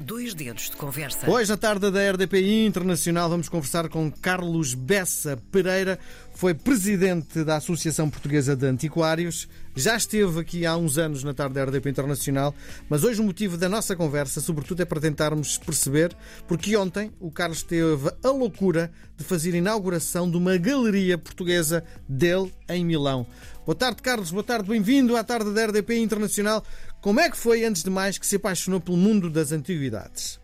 Dois dedos de conversa. Hoje, na tarde da RDPI Internacional, vamos conversar com Carlos Bessa Pereira. Foi presidente da Associação Portuguesa de Antiquários. Já esteve aqui há uns anos na tarde da RDP Internacional, mas hoje o motivo da nossa conversa, sobretudo, é para tentarmos perceber, porque ontem o Carlos teve a loucura de fazer a inauguração de uma galeria portuguesa dele em Milão. Boa tarde, Carlos. Boa tarde. Bem-vindo à tarde da RDP Internacional. Como é que foi, antes de mais, que se apaixonou pelo mundo das antiguidades?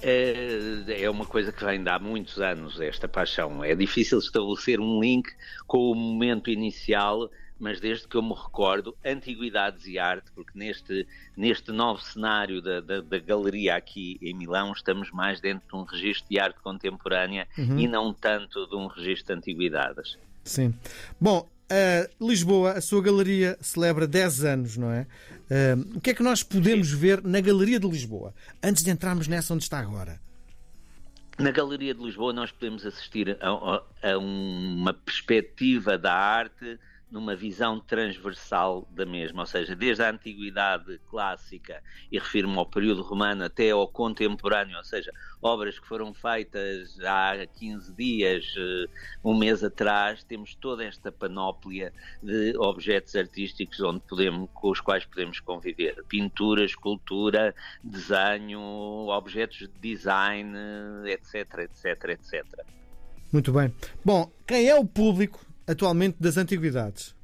É, é uma coisa que vem de há muitos anos, esta paixão. É difícil estabelecer um link com o momento inicial, mas desde que eu me recordo, antiguidades e arte, porque neste, neste novo cenário da, da, da galeria aqui em Milão, estamos mais dentro de um registro de arte contemporânea uhum. e não tanto de um registro de antiguidades. Sim. Bom, Uh, Lisboa, a sua galeria celebra 10 anos, não é? Uh, o que é que nós podemos ver na Galeria de Lisboa, antes de entrarmos nessa onde está agora? Na Galeria de Lisboa, nós podemos assistir a, a, a uma perspectiva da arte numa visão transversal da mesma, ou seja, desde a antiguidade clássica, e refiro-me ao período romano até ao contemporâneo, ou seja, obras que foram feitas há 15 dias, eh, um mês atrás, temos toda esta panóplia de objetos artísticos onde podemos, com os quais podemos conviver. Pintura, escultura, desenho, objetos de design, etc, etc, etc. Muito bem. Bom, quem é o público atualmente das antiguidades?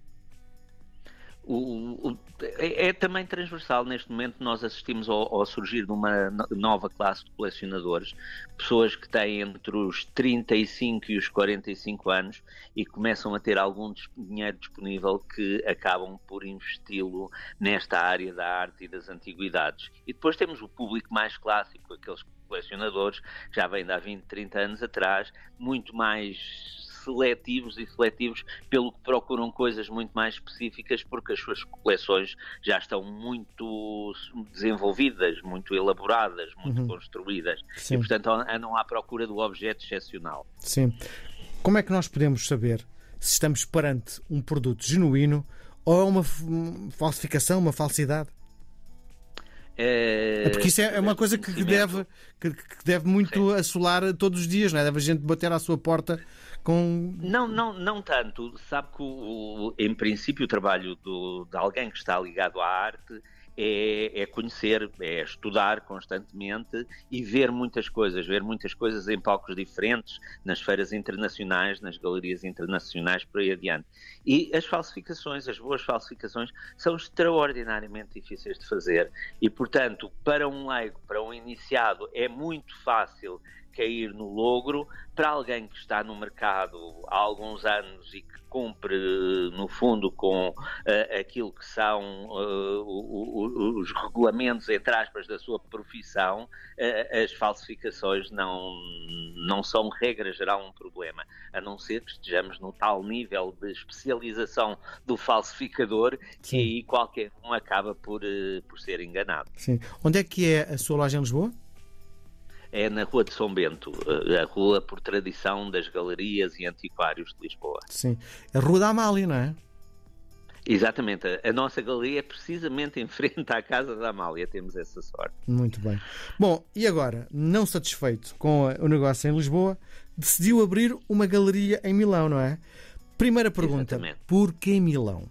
O, o, é, é, também transversal. Neste momento, nós assistimos ao, ao, surgir de uma nova classe de colecionadores, pessoas que têm entre os 35 e os 45 anos e começam a ter algum dinheiro disponível que acabam por investi-lo nesta área da arte e das antiguidades. E depois temos o público mais clássico, aqueles colecionadores que já vêm de há 20, 30 anos atrás, muito mais seletivos e seletivos pelo que procuram coisas muito mais específicas porque as suas coleções já estão muito desenvolvidas, muito elaboradas, muito uhum. construídas Sim. e portanto andam à procura do objeto excepcional. Sim. Como é que nós podemos saber se estamos perante um produto genuíno ou é uma falsificação, uma falsidade? É, é porque isso é, uma coisa que deve, que, deve muito assolar todos os dias, não é? Deve a gente bater à sua porta com. Não, não, não tanto. Sabe que, o, em princípio, o trabalho do, de alguém que está ligado à arte é, é, conhecer, é estudar constantemente e ver muitas coisas, ver muitas coisas em palcos diferentes, nas feiras internacionais, nas galerias internacionais, por aí adiante. E as falsificações, as boas falsificações, são extraordinariamente difíceis de fazer e, portanto, para um leigo, para um iniciado, é muito fácil cair no logro para alguém que está no mercado há alguns anos e que cumpre, no fundo, com uh, aquilo que são uh, os regulamentos, entre aspas, da sua profissão, uh, as falsificações não, não são, regra geral, um problema, a não ser que estejamos no tal nível de especialização do falsificador Sim. que aí qualquer um acaba por, por ser enganado. Sim. Onde é que é a sua loja em Lisboa? É na Rua de São Bento, eh, a rua por tradição das galerias e antiquários de Lisboa. Sim, a Rua da Amália, não é? Exatamente, a nossa galeria é precisamente em frente à Casa da Amália, temos essa sorte. Muito bem. Bom, e agora, não satisfeito com o negócio em Lisboa, decidiu abrir uma galeria em Milão, não é? Primeira pergunta: Exatamente. por que Milão?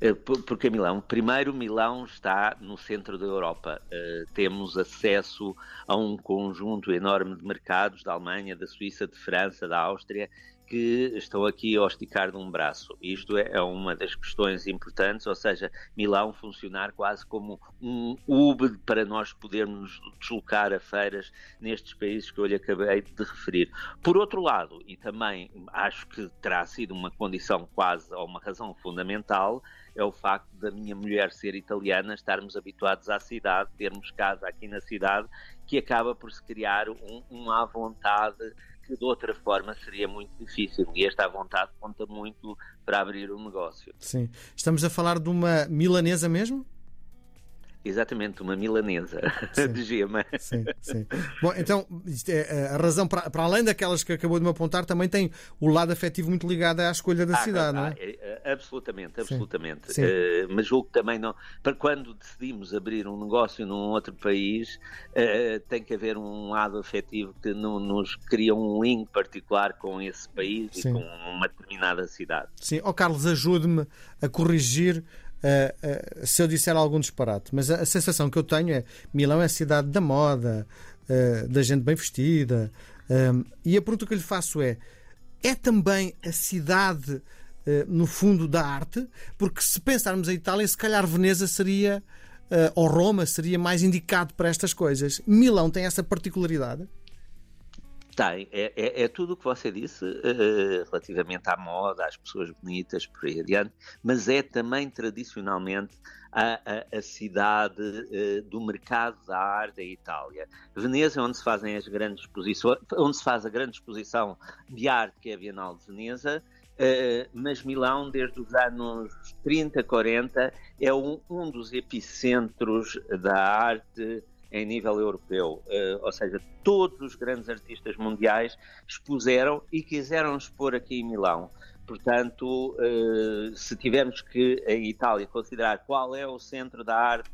Eh, porque Milão, primeiro, Milão está no centro da Europa. Uh, temos acesso a um conjunto enorme de mercados da Alemanha, da Suíça, de França, da Áustria, que estão aqui a esticar de um braço. Isto é, é uma das questões importantes, ou seja, Milão funcionar quase como um hub para nós podermos deslocar a feiras nestes países que eu lhe acabei de referir. Por outro lado, e também acho que terá sido uma condição quase, ou uma razão fundamental, é o facto da minha mulher ser italiana, estarmos habituados à cidade, termos casa aqui na cidade, que acaba por se criar um, uma vontade que de outra forma seria muito difícil. E esta vontade conta muito para abrir um negócio. Sim. Estamos a falar de uma milanesa mesmo? Exatamente, uma milanesa sim, de gema. Sim, sim. Bom, então, é, a razão, para, para, além daquelas que acabou de me apontar, também tem o lado afetivo muito ligado à escolha da ah, cidade, não é? é? Absolutamente, absolutamente. Sim, sim. Uh, mas julgo que também não. Para quando decidimos abrir um negócio num outro país, uh, tem que haver um lado afetivo que no, nos cria um link particular com esse país e com uma determinada cidade. Sim, ó oh, Carlos, ajude-me a corrigir uh, uh, se eu disser algum disparate, mas a, sensação que eu tenho é Milão é a cidade da moda, uh, da gente bem vestida. e a pergunta que eu lhe faço é: é também a cidade, no fundo, da arte? Porque se pensarmos em Itália, se calhar Veneza seria, ou Roma, seria mais indicado para estas coisas. Milão tem essa particularidade? Tem, é, é, é, tudo o que você disse uh, relativamente à moda, às pessoas bonitas, por aí adiante, mas é também tradicionalmente a, a, a cidade uh, do mercado da arte da Itália. Veneza é onde se fazem as grandes exposições, onde se faz a grande exposição de arte que é a Bienal de Veneza, uh, mas Milão, desde os anos 30, 40, é um, um dos epicentros da arte em nível europeu. Uh, ou seja, todos os grandes artistas mundiais expuseram e quiseram expor aqui em Milão. Portanto, uh, se tivermos que a Itália considerar qual é o centro da arte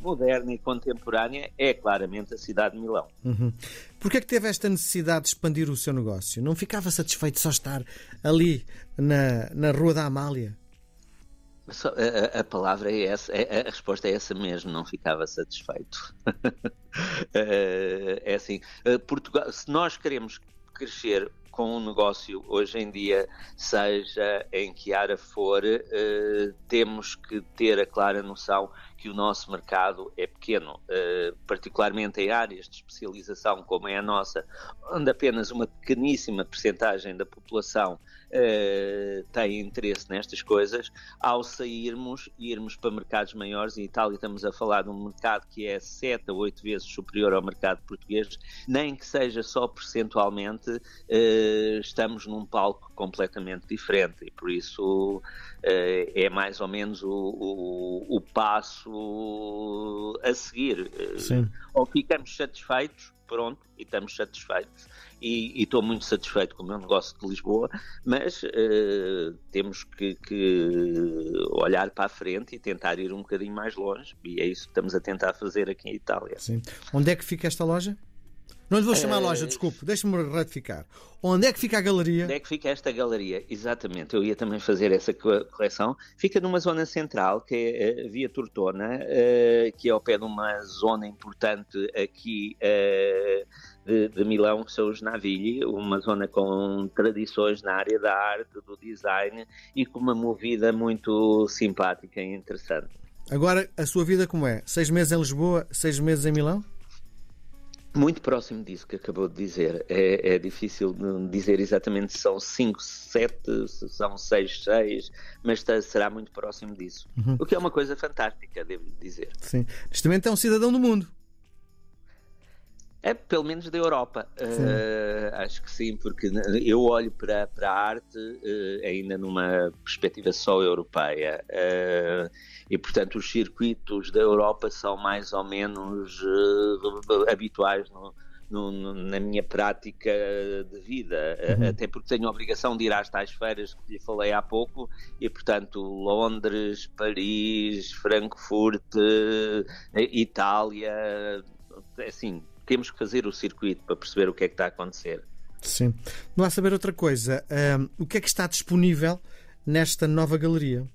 moderna e contemporânea, é claramente a cidade de Milão. Uhum. É que teve esta necessidade de expandir o seu negócio? Não ficava satisfeito só estar ali na, na Rua da Amália? A, a, palavra é essa, a, a, resposta é essa mesmo, não ficava satisfeito. Eh, é assim, eh, Portugal, se nós queremos crescer com um negócio hoje em dia, seja em que área for, eh, temos que ter a clara noção que o nosso mercado é pequeno, particularmente em áreas de especialização como é a nossa, onde apenas uma pequeníssima percentagem da população uh, têm interesse nestas coisas, ao sairmos e irmos para mercados maiores, em Itália estamos a falar de um mercado que é 7 a 8 vezes superior ao mercado português, nem que seja só percentualmente, uh, estamos num palco completamente diferente e por isso é mais ou menos o, o, o passo a seguir. Sim. Ou ficamos satisfeitos pronto, e estamos satisfeitos. E estou muito satisfeito com o meu negócio de Lisboa, mas uh, temos que, que, olhar para a frente e tentar ir um bocadinho mais longe, e é isso que estamos a tentar fazer aqui em Itália. Sim. Onde é que fica esta loja? Não lhe vou chamar uh, loja, desculpe, deixe-me ratificar. Onde é que fica a galeria? Onde é que fica esta galeria? Exatamente, eu ia também fazer essa correção. Fica numa zona central, que é a Via Tortona, uh, que é ao pé de uma zona importante aqui uh, de, de, Milão, que são os Navigli, uma zona com tradições na área da arte, do design e com uma movida muito simpática e interessante. Agora, a sua vida como é? Seis meses em Lisboa, seis meses em Milão? Muito próximo disso que acabou de dizer. É, é difícil dizer exatamente se são 5, 7, se são 6, 6, mas será muito próximo disso. Uhum. O que é uma coisa fantástica, devo dizer. Sim. Neste momento é um cidadão do mundo. É, pelo menos da Europa. Uh, acho que sim, porque eu olho para, para a arte uh, ainda numa perspectiva só europeia. Uh, e, portanto, os circuitos da Europa são mais ou menos habituais no, no, na minha prática de vida, uhum. até porque tenho a obrigação de ir às tais feiras que lhe falei há pouco, e portanto Londres, Paris, Frankfurt, Itália, assim, temos que fazer o circuito para perceber o que é que está a acontecer. Sim. Não há saber outra coisa. Um, o que é que está disponível nesta nova galeria?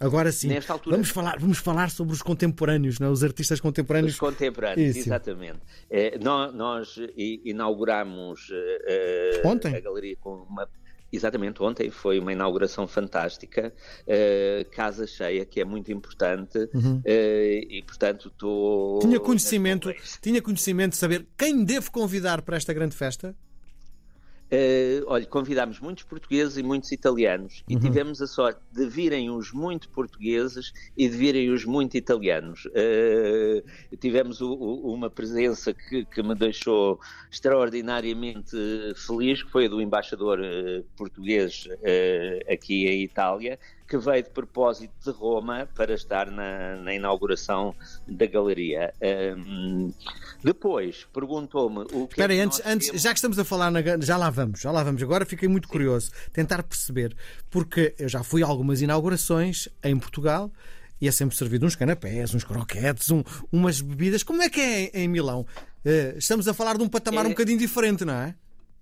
Agora sim, altura... vamos, falar, vamos falar sobre os contemporâneos, não? É? os artistas contemporâneos. Os contemporâneos, Isso. exatamente. É, nós, nós inauguramos uh, Ontem? a galeria com uma Exatamente, ontem foi uma inauguração fantástica, uh, casa cheia, que é muito importante, uhum. uh, e portanto estou. Tinha conhecimento, tinha conhecimento de saber quem devo convidar para esta grande festa? Uh, olha, convidámos muitos portugueses e muitos italianos e uhum. tivemos a sorte de virem os muito portugueses e de virem os muito italianos. Uh, tivemos o, o, uma presença que, que, me deixou extraordinariamente feliz, que foi a do embaixador uh, português aqui em Itália, que veio de propósito de Roma para estar na, na inauguração da galeria. Um, depois perguntou-me o que. Espera é aí, antes, antes, já que estamos a falar, na, já lá vamos, já lá vamos. Agora fiquei muito curioso, tentar perceber, porque eu já fui a algumas inaugurações em Portugal e é sempre servido uns canapés, uns croquetes, um, umas bebidas. Como é que é em Milão? Uh, estamos a falar de um patamar é... um bocadinho diferente, não é?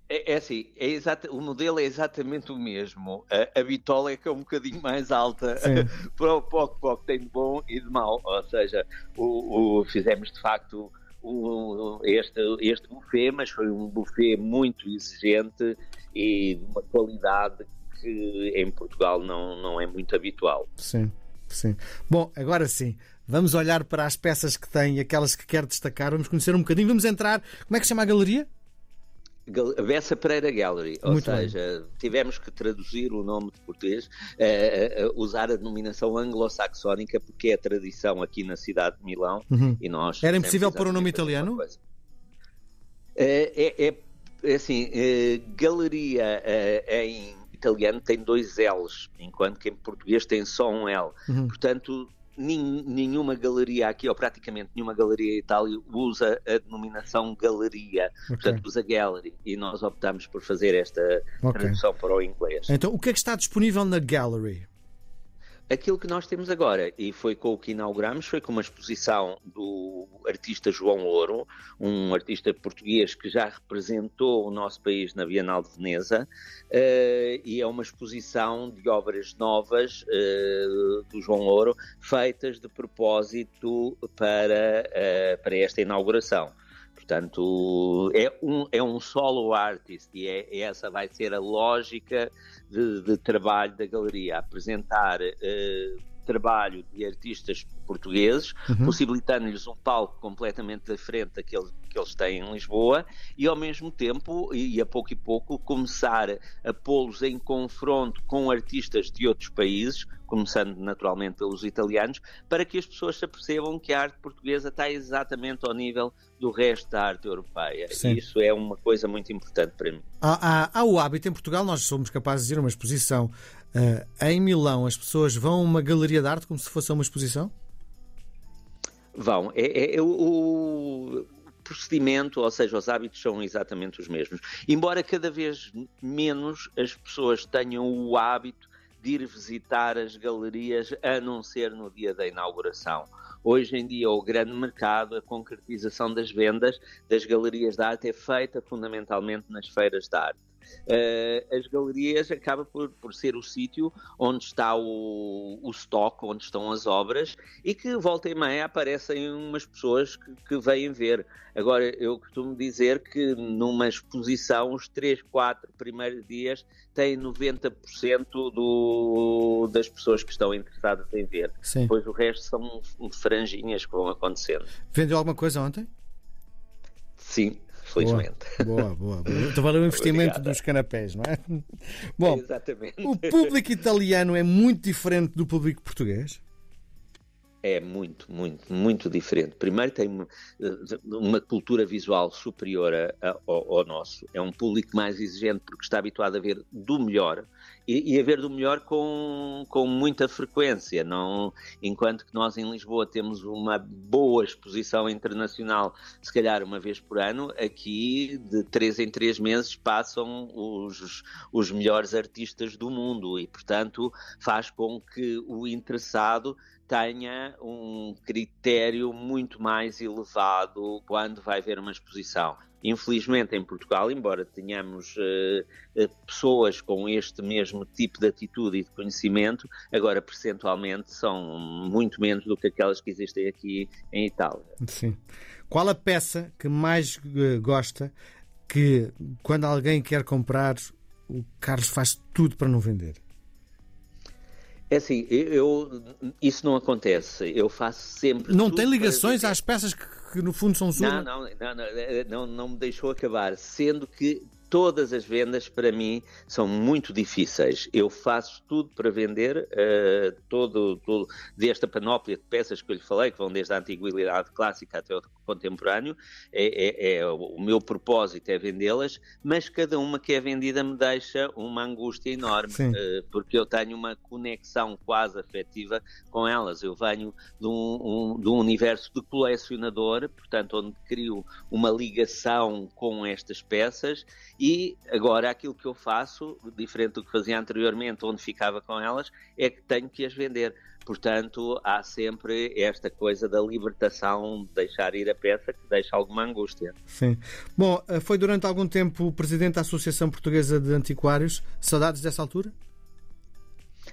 É, é assim, é exata, o modelo é exatamente o mesmo. A, a bitola é que é um bocadinho mais alta para o pouco, pouco tem de bom e de mau. Ou seja, o, o fizemos de facto o, este, este buffet, mas foi um buffet muito exigente e de uma qualidade que em Portugal não, não é muito habitual. Sim, sim. Bom, agora sim. Vamos olhar para as peças que tem, aquelas que quer destacar. Vamos conhecer um bocadinho. Vamos entrar. Como é que se chama a galeria? Bessa Pereira Gallery, ou Muito seja, bem. tivemos que traduzir o nome de português, uh, uh, usar a denominação anglo-saxónica, porque é a tradição aqui na cidade de Milão uhum. e nós. Era impossível pôr o um nome italiano? É, é, é, assim, galeria em italiano tem dois L's, enquanto que em português tem só um L. Uhum. Portanto, nenhuma galeria aqui, ou praticamente nenhuma galeria em Itália, usa a denominação galeria, okay. portanto usa gallery, e nós optamos por fazer esta okay. tradução para o inglês. Então, o que é que está disponível na gallery? Aquilo que nós temos agora, e foi com o que inauguramos, foi com uma exposição do artista João Ouro, um artista português que já representou o nosso país na Bienal de Veneza, uh, e é uma exposição de obras novas uh, do João Ouro, feitas de propósito para, uh, para esta inauguração. Portanto, é um, é um solo artist e é, essa vai ser a lógica de, de trabalho da galeria, apresentar uh, trabalho de artistas portugueses, uhum. possibilitando-lhes um palco completamente diferente daquele que eles têm em Lisboa e, ao mesmo tempo, e a pouco e pouco, começar a pô-los em confronto com artistas de outros países, começando naturalmente pelos italianos, para que as pessoas se apercebam que a arte portuguesa está exatamente ao nível do resto da arte europeia. Sim. Isso é uma coisa muito importante para mim. Há, há, há o hábito em Portugal, nós somos capazes de ir a uma exposição uh, em Milão, as pessoas vão a uma galeria de arte como se fosse uma exposição? Vão. É, é, é o, procedimento, ou seja, os hábitos são exatamente os mesmos. Embora cada vez menos as pessoas tenham o hábito de ir visitar as galerias, a não ser no dia da inauguração. Hoje em dia, o grande mercado, a concretização das vendas das galerias de arte é feita fundamentalmente nas feiras de arte. Uh, as galerias acaba por, por ser o sítio onde está o, o stock, onde estão as obras e que volta e meia aparecem umas pessoas que, que vêm ver. Agora, eu costumo dizer que numa exposição, os 3, 4 primeiros dias têm 90% do, das pessoas que estão interessadas em ver. Sim. Depois o resto são franjinhas que vão acontecendo. Vendeu alguma coisa ontem? Sim, felizmente. Boa, boa, boa. Então valeu o investimento dos canapés, não é? Bom, Exatamente. o público italiano é muito diferente do público português? É muito, muito, muito diferente. Primeiro, tem uma, uma cultura visual superior a, a, ao, ao, nosso. É um público mais exigente porque está habituado a ver do melhor e, e a ver do melhor com, com muita frequência. Não, enquanto que nós em Lisboa temos uma boa exposição internacional, se calhar uma vez por ano, aqui de três em três meses passam os, os melhores artistas do mundo e, portanto, faz com que o interessado tenha um critério muito mais elevado quando vai ver uma exposição. Infelizmente, em Portugal, embora tenhamos uh, pessoas com este mesmo tipo de atitude e de conhecimento, agora percentualmente são muito menos do que aquelas que existem aqui em Itália. Sim. Qual a peça que mais uh, gosta que, quando alguém quer comprar, o Carlos faz tudo para não vender? É assim, eu, isso não acontece. Eu faço sempre. Não tem ligações às peças que, que, no fundo são suas? Não, não, não, não, não, não me deixou acabar. Sendo que todas as vendas para mim são muito difíceis. Eu faço tudo para vender, uh, todo, todo, panóplia de peças que eu lhe falei, que vão desde a antiguidade clássica até o contemporâneo, é, é, é o meu propósito é vendê-las, mas cada uma que é vendida me deixa uma angústia enorme, uh, porque eu tenho uma conexão quase afetiva com elas. Eu venho de um, um, de um universo de colecionador, portanto, onde crio uma ligação com estas peças e agora aquilo que eu faço, diferente do que fazia anteriormente, onde ficava com elas, é que tenho que as vender. Portanto, há sempre esta coisa da libertação de deixar ir a peça que deixa alguma angústia. Sim. Bom, eh, foi durante algum tempo presidente da Associação Portuguesa de Antiquários. Saudades dessa altura?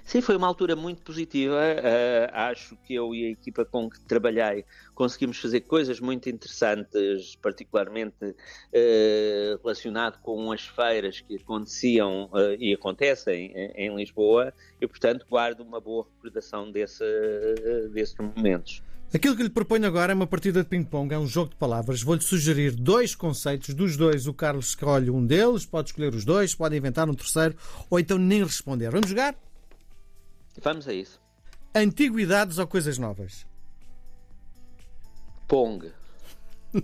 Sim, foi uma altura muito positiva. Uh, acho que eu e a equipa com que trabalhei conseguimos fazer coisas muito interessantes, particularmente uh, relacionado com as feiras que aconteciam uh, e acontecem em, em, Lisboa, e portanto guardo uma boa recordação desse, desses momentos. Aquilo que lhe proponho agora é uma partida de ping-pong, é um jogo de palavras. Vou-lhe sugerir dois conceitos. Dos dois, o Carlos escolhe um deles, pode escolher os dois, pode inventar um terceiro, ou então nem responder. Vamos jogar? Vamos a isso. Antiguidades ou coisas novas? Pong.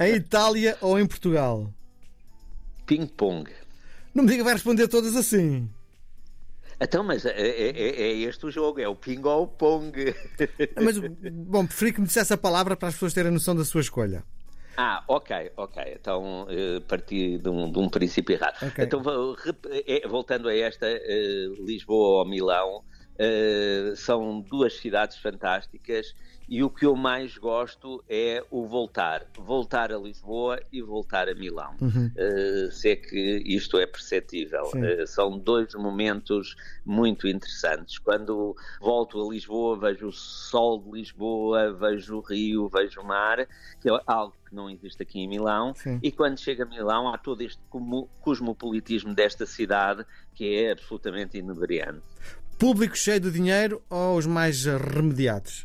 em Itália ou em Portugal? Ping-pong. Não me diga que vai responder todas assim. Então, mas é, é, é, é, este o jogo, é o ping ou o pong. Mas, bom, preferi que me dissesse a palavra para as pessoas terem noção da sua escolha. Ah, ok, ok. Então uh, parti de um, de um princípio errado. Okay. Então, eh, voltando a esta, uh, Lisboa ou Milão, uh, são duas cidades fantásticas e o que eu mais gosto é o voltar. Voltar a Lisboa e voltar a Milão. Uhum. Uh, se é que isto é perceptível. Uh, são dois momentos muito interessantes. Quando volto a Lisboa, vejo o sol de Lisboa, vejo o rio, vejo o mar, que é algo que não existe aqui em Milão. Sim. E quando chega a Milão, há todo este cosmopolitismo desta cidade que é absolutamente inebriante. Público cheio de dinheiro ou os mais remediados?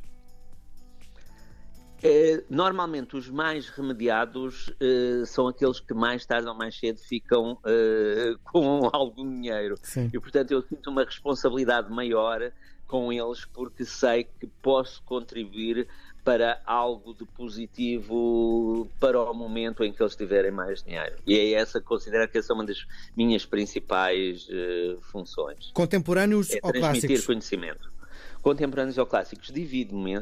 É, normalmente os mais remediados uh, são aqueles que mais tarde ou mais cedo ficam uh, com algum dinheiro. Sim. E portanto eu sinto uma responsabilidade maior com eles porque sei que posso contribuir para algo de positivo para o momento em que eles tiverem mais dinheiro. E é essa, considero que essa é uma das minhas principais uh, funções. Contemporâneos é ou transmitir clássicos? conhecimento contemporâneos ou clássicos, divido-me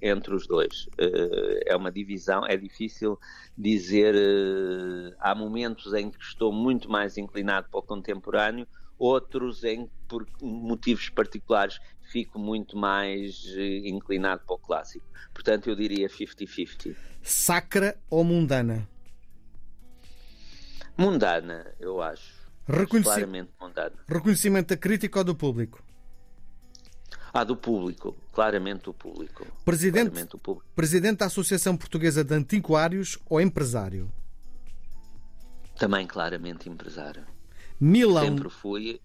entre os dois. Eh, é uma divisão, é difícil dizer. Eh, há momentos em que estou muito mais inclinado para o contemporâneo, outros em que, por motivos particulares, fico muito mais eh, inclinado para o clássico. Portanto, eu diria 50-50. Sacra ou mundana? Mundana, eu acho. Reconheci... Claramente mundana. Reconhecimento da crítica ou do público? Ah, do público, claramente do público. Presidente, claramente do público. presidente da Associação Portuguesa de Antiquários ou empresário? Também claramente empresário. Milão. Sempre fui.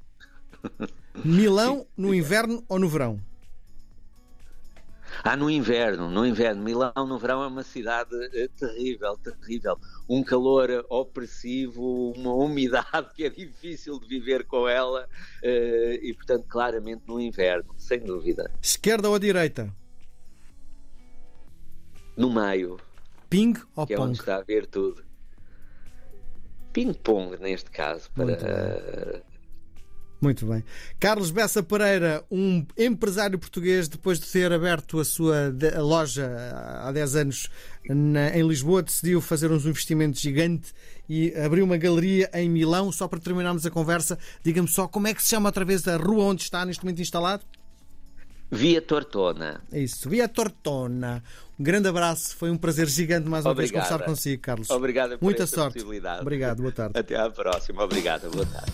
Milão no inverno ou no verão? Ah, no inverno, no inverno. Milão no verão é uma cidade uh, terrível, terrível. Um calor opressivo, uma umidade que é difícil de viver com ela uh, e, portanto, claramente no inverno, sem dúvida. Esquerda ou direita? No meio. Ping ou que pong? É onde está a ver tudo. Ping-pong, neste caso, para muito bem. Carlos Bessa Pereira, um empresário português, depois de ter aberto a sua loja há 10 anos em Lisboa, decidiu fazer uns investimentos gigantes e abriu uma galeria em Milão. Só para terminarmos a conversa, diga-me só como é que se chama outra vez a rua onde está neste momento instalado? Via Tortona. Isso, Via Tortona. Um grande abraço, foi um prazer gigante mais uma Obrigada. vez conversar consigo, Carlos. Obrigado por Muita esta sorte. possibilidade. Obrigado, boa tarde. Até à próxima. Obrigado, boa tarde.